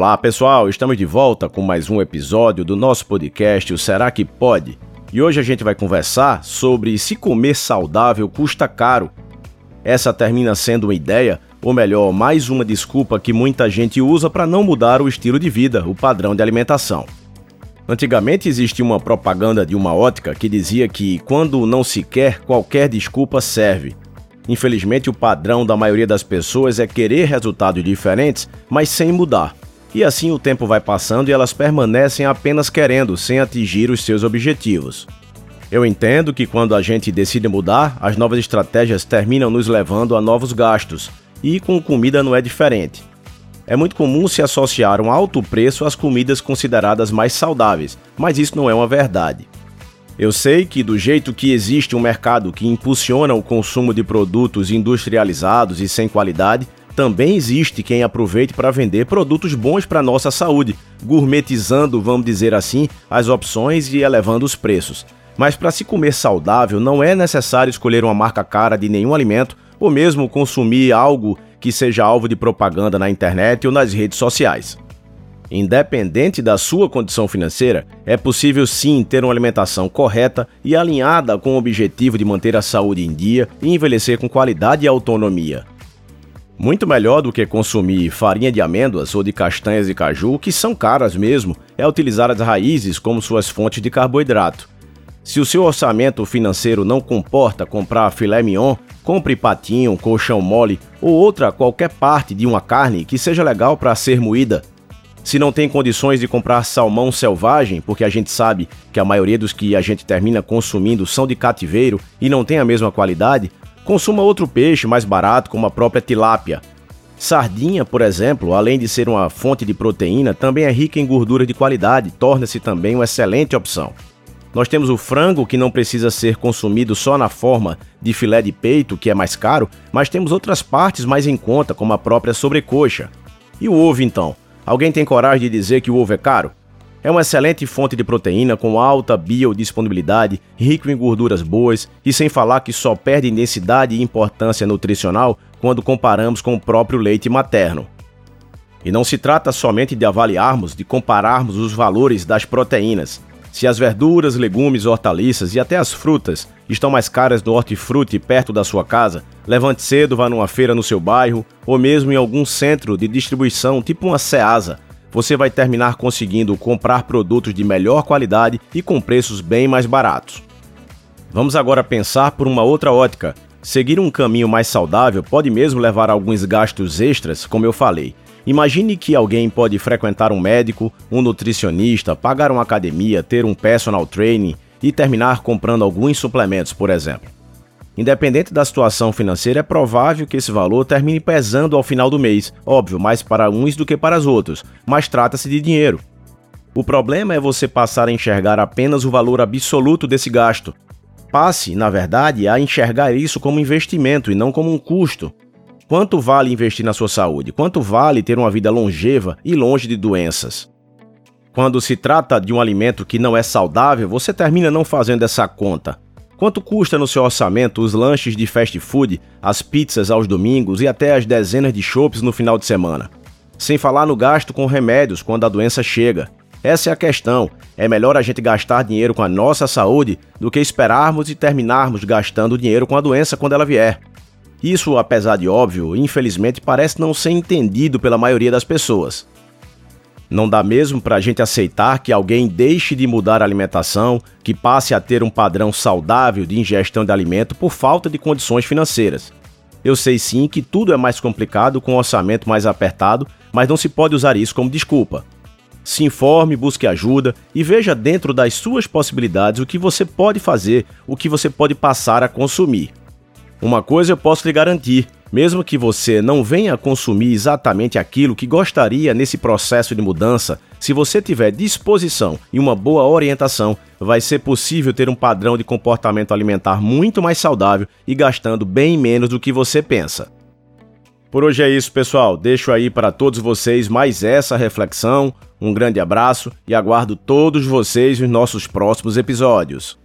Olá pessoal, estamos de volta com mais um episódio do nosso podcast O Será que Pode? E hoje a gente vai conversar sobre se comer saudável custa caro. Essa termina sendo uma ideia, ou melhor, mais uma desculpa que muita gente usa para não mudar o estilo de vida, o padrão de alimentação. Antigamente existia uma propaganda de uma ótica que dizia que quando não se quer, qualquer desculpa serve. Infelizmente, o padrão da maioria das pessoas é querer resultados diferentes, mas sem mudar. E assim o tempo vai passando e elas permanecem apenas querendo, sem atingir os seus objetivos. Eu entendo que quando a gente decide mudar, as novas estratégias terminam nos levando a novos gastos, e com comida não é diferente. É muito comum se associar um alto preço às comidas consideradas mais saudáveis, mas isso não é uma verdade. Eu sei que, do jeito que existe um mercado que impulsiona o consumo de produtos industrializados e sem qualidade, também existe quem aproveite para vender produtos bons para nossa saúde, gourmetizando, vamos dizer assim, as opções e elevando os preços. Mas para se comer saudável, não é necessário escolher uma marca cara de nenhum alimento ou mesmo consumir algo que seja alvo de propaganda na internet ou nas redes sociais. Independente da sua condição financeira, é possível sim ter uma alimentação correta e alinhada com o objetivo de manter a saúde em dia e envelhecer com qualidade e autonomia. Muito melhor do que consumir farinha de amêndoas ou de castanhas de caju, que são caras mesmo, é utilizar as raízes como suas fontes de carboidrato. Se o seu orçamento financeiro não comporta comprar filé mignon, compre patinho, colchão mole ou outra qualquer parte de uma carne que seja legal para ser moída. Se não tem condições de comprar salmão selvagem, porque a gente sabe que a maioria dos que a gente termina consumindo são de cativeiro e não tem a mesma qualidade, Consuma outro peixe mais barato, como a própria tilápia. Sardinha, por exemplo, além de ser uma fonte de proteína, também é rica em gordura de qualidade, torna-se também uma excelente opção. Nós temos o frango, que não precisa ser consumido só na forma de filé de peito, que é mais caro, mas temos outras partes mais em conta, como a própria sobrecoxa. E o ovo, então? Alguém tem coragem de dizer que o ovo é caro? É uma excelente fonte de proteína com alta biodisponibilidade, rico em gorduras boas e sem falar que só perde densidade e importância nutricional quando comparamos com o próprio leite materno. E não se trata somente de avaliarmos, de compararmos os valores das proteínas. Se as verduras, legumes, hortaliças e até as frutas estão mais caras no hortifruti perto da sua casa, levante cedo, vá numa feira no seu bairro ou mesmo em algum centro de distribuição, tipo uma Ceasa, você vai terminar conseguindo comprar produtos de melhor qualidade e com preços bem mais baratos. Vamos agora pensar por uma outra ótica. Seguir um caminho mais saudável pode mesmo levar a alguns gastos extras, como eu falei. Imagine que alguém pode frequentar um médico, um nutricionista, pagar uma academia, ter um personal training e terminar comprando alguns suplementos, por exemplo. Independente da situação financeira, é provável que esse valor termine pesando ao final do mês, óbvio, mais para uns do que para os outros, mas trata-se de dinheiro. O problema é você passar a enxergar apenas o valor absoluto desse gasto. Passe, na verdade, a enxergar isso como investimento e não como um custo. Quanto vale investir na sua saúde? Quanto vale ter uma vida longeva e longe de doenças? Quando se trata de um alimento que não é saudável, você termina não fazendo essa conta. Quanto custa no seu orçamento os lanches de fast food, as pizzas aos domingos e até as dezenas de chopps no final de semana? Sem falar no gasto com remédios quando a doença chega. Essa é a questão. É melhor a gente gastar dinheiro com a nossa saúde do que esperarmos e terminarmos gastando dinheiro com a doença quando ela vier. Isso, apesar de óbvio, infelizmente parece não ser entendido pela maioria das pessoas. Não dá mesmo para a gente aceitar que alguém deixe de mudar a alimentação, que passe a ter um padrão saudável de ingestão de alimento por falta de condições financeiras. Eu sei sim que tudo é mais complicado com um orçamento mais apertado, mas não se pode usar isso como desculpa. Se informe, busque ajuda e veja dentro das suas possibilidades o que você pode fazer, o que você pode passar a consumir. Uma coisa eu posso lhe garantir: mesmo que você não venha consumir exatamente aquilo que gostaria nesse processo de mudança, se você tiver disposição e uma boa orientação, vai ser possível ter um padrão de comportamento alimentar muito mais saudável e gastando bem menos do que você pensa. Por hoje é isso, pessoal. Deixo aí para todos vocês mais essa reflexão. Um grande abraço e aguardo todos vocês nos nossos próximos episódios.